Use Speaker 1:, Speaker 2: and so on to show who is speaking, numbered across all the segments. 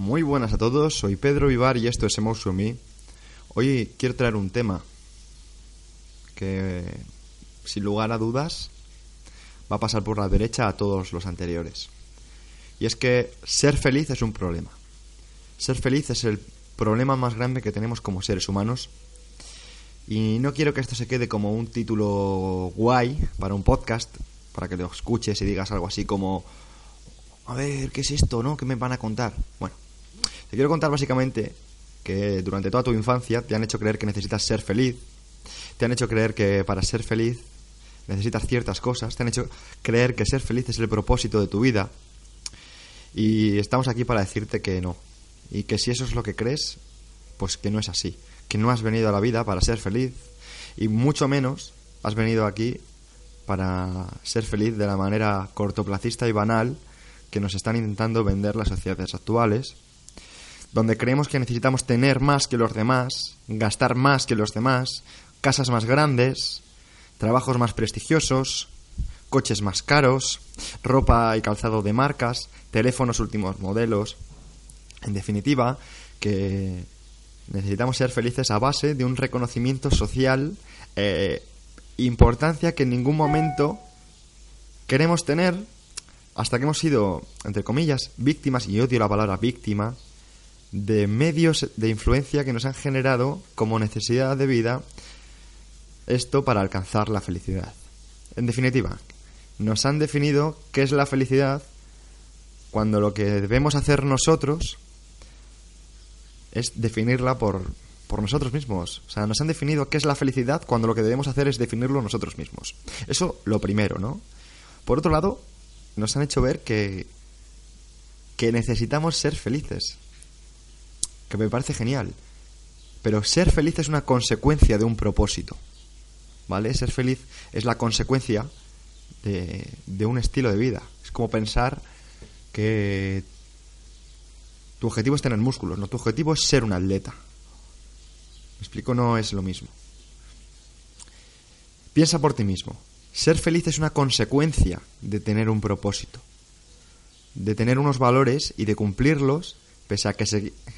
Speaker 1: Muy buenas a todos, soy Pedro Vivar y esto es Emotion Me. Hoy quiero traer un tema que, sin lugar a dudas, va a pasar por la derecha a todos los anteriores. Y es que ser feliz es un problema. Ser feliz es el problema más grande que tenemos como seres humanos. Y no quiero que esto se quede como un título guay para un podcast, para que lo escuches y digas algo así como, a ver, ¿qué es esto, no? ¿Qué me van a contar? Bueno, te quiero contar básicamente que durante toda tu infancia te han hecho creer que necesitas ser feliz, te han hecho creer que para ser feliz necesitas ciertas cosas, te han hecho creer que ser feliz es el propósito de tu vida. Y estamos aquí para decirte que no. Y que si eso es lo que crees, pues que no es así. Que no has venido a la vida para ser feliz. Y mucho menos has venido aquí para ser feliz de la manera cortoplacista y banal que nos están intentando vender las sociedades actuales, donde creemos que necesitamos tener más que los demás, gastar más que los demás, casas más grandes, trabajos más prestigiosos, coches más caros, ropa y calzado de marcas, teléfonos últimos modelos. En definitiva, que necesitamos ser felices a base de un reconocimiento social, eh, importancia que en ningún momento queremos tener hasta que hemos sido, entre comillas, víctimas, y odio la palabra víctima, de medios de influencia que nos han generado como necesidad de vida esto para alcanzar la felicidad. En definitiva, nos han definido qué es la felicidad cuando lo que debemos hacer nosotros es definirla por, por nosotros mismos. O sea, nos han definido qué es la felicidad cuando lo que debemos hacer es definirlo nosotros mismos. Eso lo primero, ¿no? Por otro lado, nos han hecho ver que, que necesitamos ser felices. Que me parece genial. Pero ser feliz es una consecuencia de un propósito. ¿Vale? Ser feliz es la consecuencia de, de un estilo de vida. Es como pensar que tu objetivo es tener músculos, no tu objetivo es ser un atleta. ¿Me explico? No es lo mismo. Piensa por ti mismo. Ser feliz es una consecuencia de tener un propósito, de tener unos valores y de cumplirlos, pese a que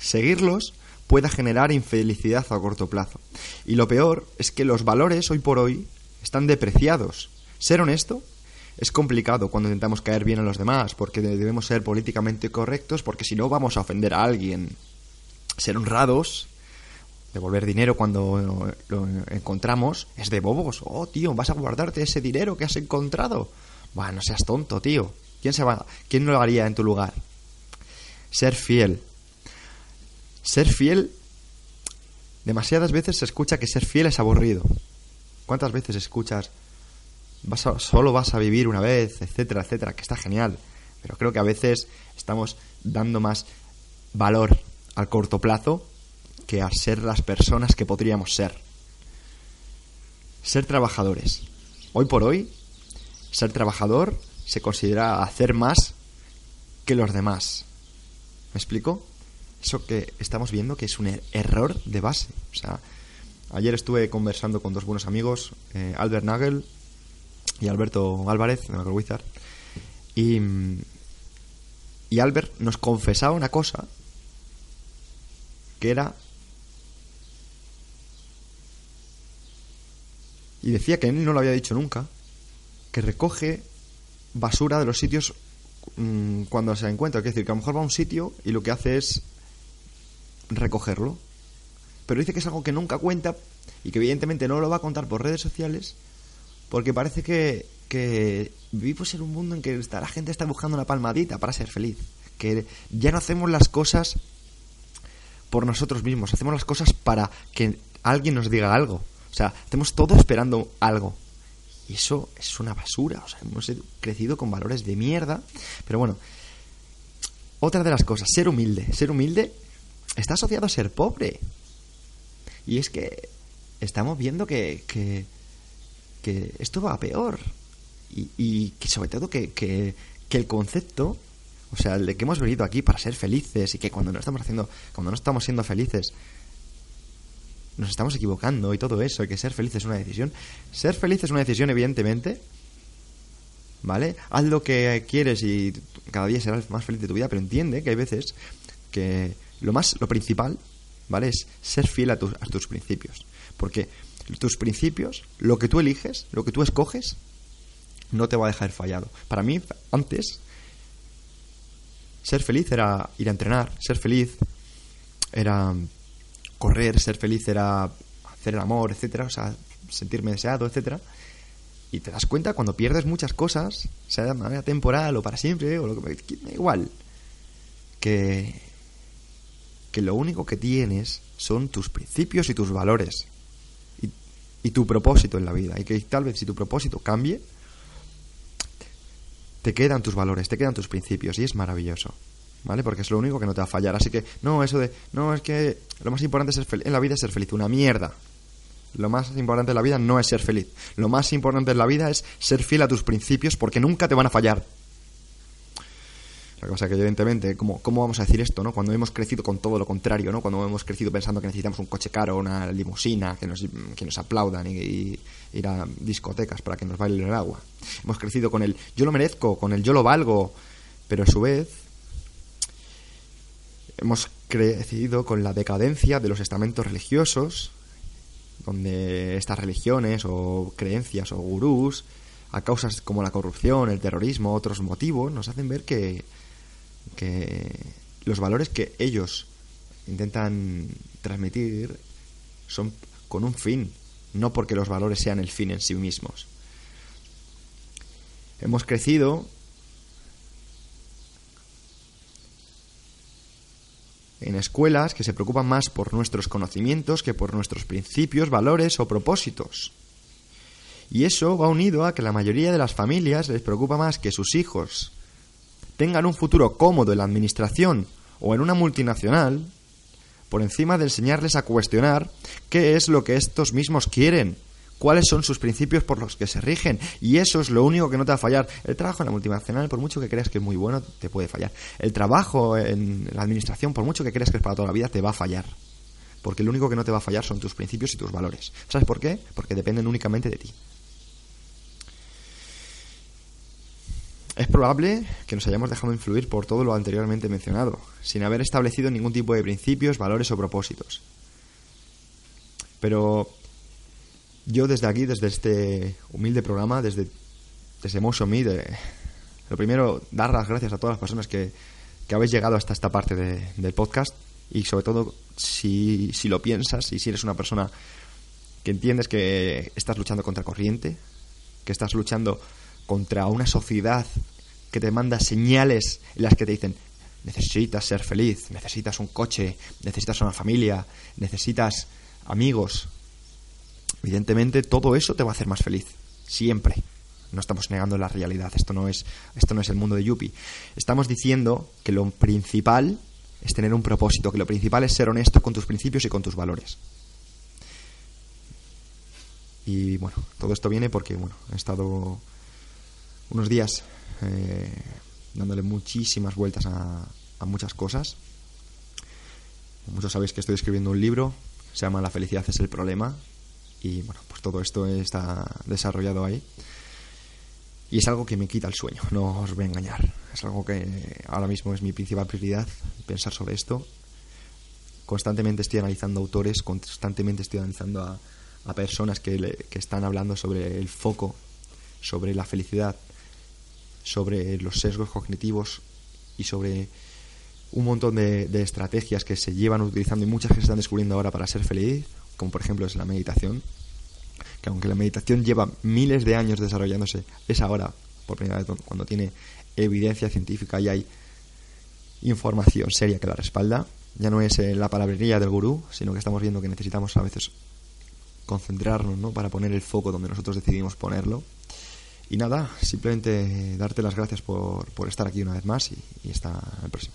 Speaker 1: seguirlos pueda generar infelicidad a corto plazo. Y lo peor es que los valores hoy por hoy están depreciados. Ser honesto es complicado cuando intentamos caer bien a los demás, porque debemos ser políticamente correctos, porque si no vamos a ofender a alguien. Ser honrados devolver dinero cuando lo encontramos es de bobos. Oh, tío, vas a guardarte ese dinero que has encontrado. Bueno, no seas tonto, tío. ¿Quién, se va, ¿Quién lo haría en tu lugar? Ser fiel. Ser fiel. Demasiadas veces se escucha que ser fiel es aburrido. ¿Cuántas veces escuchas vas solo vas a vivir una vez, etcétera, etcétera? Que está genial. Pero creo que a veces estamos dando más valor al corto plazo que a ser las personas que podríamos ser. Ser trabajadores. Hoy por hoy, ser trabajador se considera hacer más que los demás. ¿Me explico? Eso que estamos viendo que es un er-, error de base. O sea, ayer estuve conversando con dos buenos amigos, eh, Albert Nagel y Alberto Álvarez, de Macro y, y Albert nos confesaba una cosa que era Y decía que él no lo había dicho nunca, que recoge basura de los sitios mm, cuando se encuentra. Es decir, que a lo mejor va a un sitio y lo que hace es recogerlo. Pero dice que es algo que nunca cuenta y que evidentemente no lo va a contar por redes sociales porque parece que, vivimos en un mundo en que la gente está buscando una palmadita para ser feliz. Que ya no hacemos las cosas por nosotros mismos, hacemos las cosas para que alguien nos diga algo. O sea, estamos todos esperando algo. Y eso es una basura. O sea, hemos crecido con valores de mierda. Pero bueno, otra de las cosas, ser humilde. Ser humilde está asociado a ser pobre. Y es que estamos viendo que, que, que esto va peor. Y, y que sobre todo que, que, que el concepto o sea, el de que hemos venido aquí para ser felices y que cuando no estamos haciendo, cuando no estamos siendo felices, nos estamos equivocando y todo eso, y que ser feliz es una decisión. Ser feliz es una decisión, evidentemente. ¿Vale? Haz lo que quieres y cada día serás más feliz de tu vida, pero entiende que hay veces que lo más, lo principal, ¿vale? Es ser fiel a, tus a tus principios. Porque tus principios, lo que tú eliges, lo que tú escoges, no te va a dejar fallado. Para mí, antes, ser feliz era ir a entrenar, ser feliz era correr, ser feliz era hacer el amor, etcétera, o sea, sentirme deseado, etcétera. Y te das cuenta cuando pierdes muchas cosas, sea de manera temporal o para siempre, o lo que da igual, que, que lo único que tienes son tus principios y tus valores y tu propósito en la vida. Y que tal vez si tu propósito cambie, te quedan tus valores, te quedan tus principios y es maravilloso. ¿Vale? Porque es lo único que no te va a fallar. Así que, no, eso de, no, es que lo más importante es ser en la vida es ser feliz. Una mierda. Lo más importante en la vida no es ser feliz. Lo más importante en la vida es ser fiel a tus principios porque nunca te van a fallar. La cosa que evidentemente, ¿cómo, ¿cómo vamos a decir esto, no? Cuando hemos crecido con todo lo contrario, ¿no? Cuando hemos crecido pensando que necesitamos un coche caro, una limusina, que nos, que nos aplaudan y, ir a discotecas para que nos bailen el agua. Hemos crecido con el yo lo merezco, con el yo lo valgo, pero a su vez hemos crecido con la decadencia de los estamentos religiosos, donde estas religiones o creencias o gurús, a causas como la corrupción, el terrorismo, otros motivos, nos hacen ver que que los valores que ellos intentan transmitir son con un fin, no porque los valores sean el fin en sí mismos. Hemos crecido en escuelas que se preocupan más por nuestros conocimientos que por nuestros principios, valores o propósitos. Y eso va unido a que la mayoría de las familias les preocupa más que sus hijos tengan un futuro cómodo en la administración o en una multinacional, por encima de enseñarles a cuestionar qué es lo que estos mismos quieren, cuáles son sus principios por los que se rigen, y eso es lo único que no te va a fallar. El trabajo en la multinacional, por mucho que creas que es muy bueno, te puede fallar. El trabajo en la administración, por mucho que creas que es para toda la vida, te va a fallar. Porque lo único que no te va a fallar son tus principios y tus valores. ¿Sabes por qué? Porque dependen únicamente de ti. Es probable que nos hayamos dejado influir por todo lo anteriormente mencionado, sin haber establecido ningún tipo de principios, valores o propósitos. Pero yo desde aquí, desde este humilde programa, desde, desde Motion Me, de, lo primero, dar las gracias a todas las personas que, que habéis llegado hasta esta parte del podcast y sobre todo si, si lo piensas y si eres una persona que entiendes que estás luchando contra corriente, que estás luchando contra una sociedad que te manda señales en las que te dicen necesitas ser feliz, necesitas un coche, necesitas una familia, necesitas amigos. Evidentemente todo eso te va a hacer más feliz, siempre. No estamos negando la realidad, esto no es esto no es el mundo de Yuppie. Estamos diciendo que lo principal es tener un propósito, que lo principal es ser honesto con tus principios y con tus valores. Y bueno, todo esto viene porque bueno, he estado unos días eh, dándole muchísimas vueltas a, a muchas cosas. Muchos sabéis que estoy escribiendo un libro, se llama La felicidad es el problema, y bueno, pues todo esto está desarrollado ahí. Y es algo que me quita el sueño, no os voy a engañar. Es algo que ahora mismo es mi principal prioridad, pensar sobre esto. Constantemente estoy analizando autores, constantemente estoy analizando a, personas que, que están hablando sobre el foco, sobre la felicidad, sobre los sesgos cognitivos y sobre un montón de, estrategias que se llevan utilizando y muchas que se están descubriendo ahora para ser feliz, como por ejemplo es la meditación, que aunque la meditación lleva miles de años desarrollándose, es ahora, por primera vez, cuando tiene evidencia científica y hay información seria que la respalda. Ya no es eh, la palabrería del gurú, sino que estamos viendo que necesitamos a veces concentrarnos ¿no? para poner el foco donde nosotros decidimos ponerlo y nada, simplemente darte las gracias por, por estar aquí una vez más y, y hasta el próximo.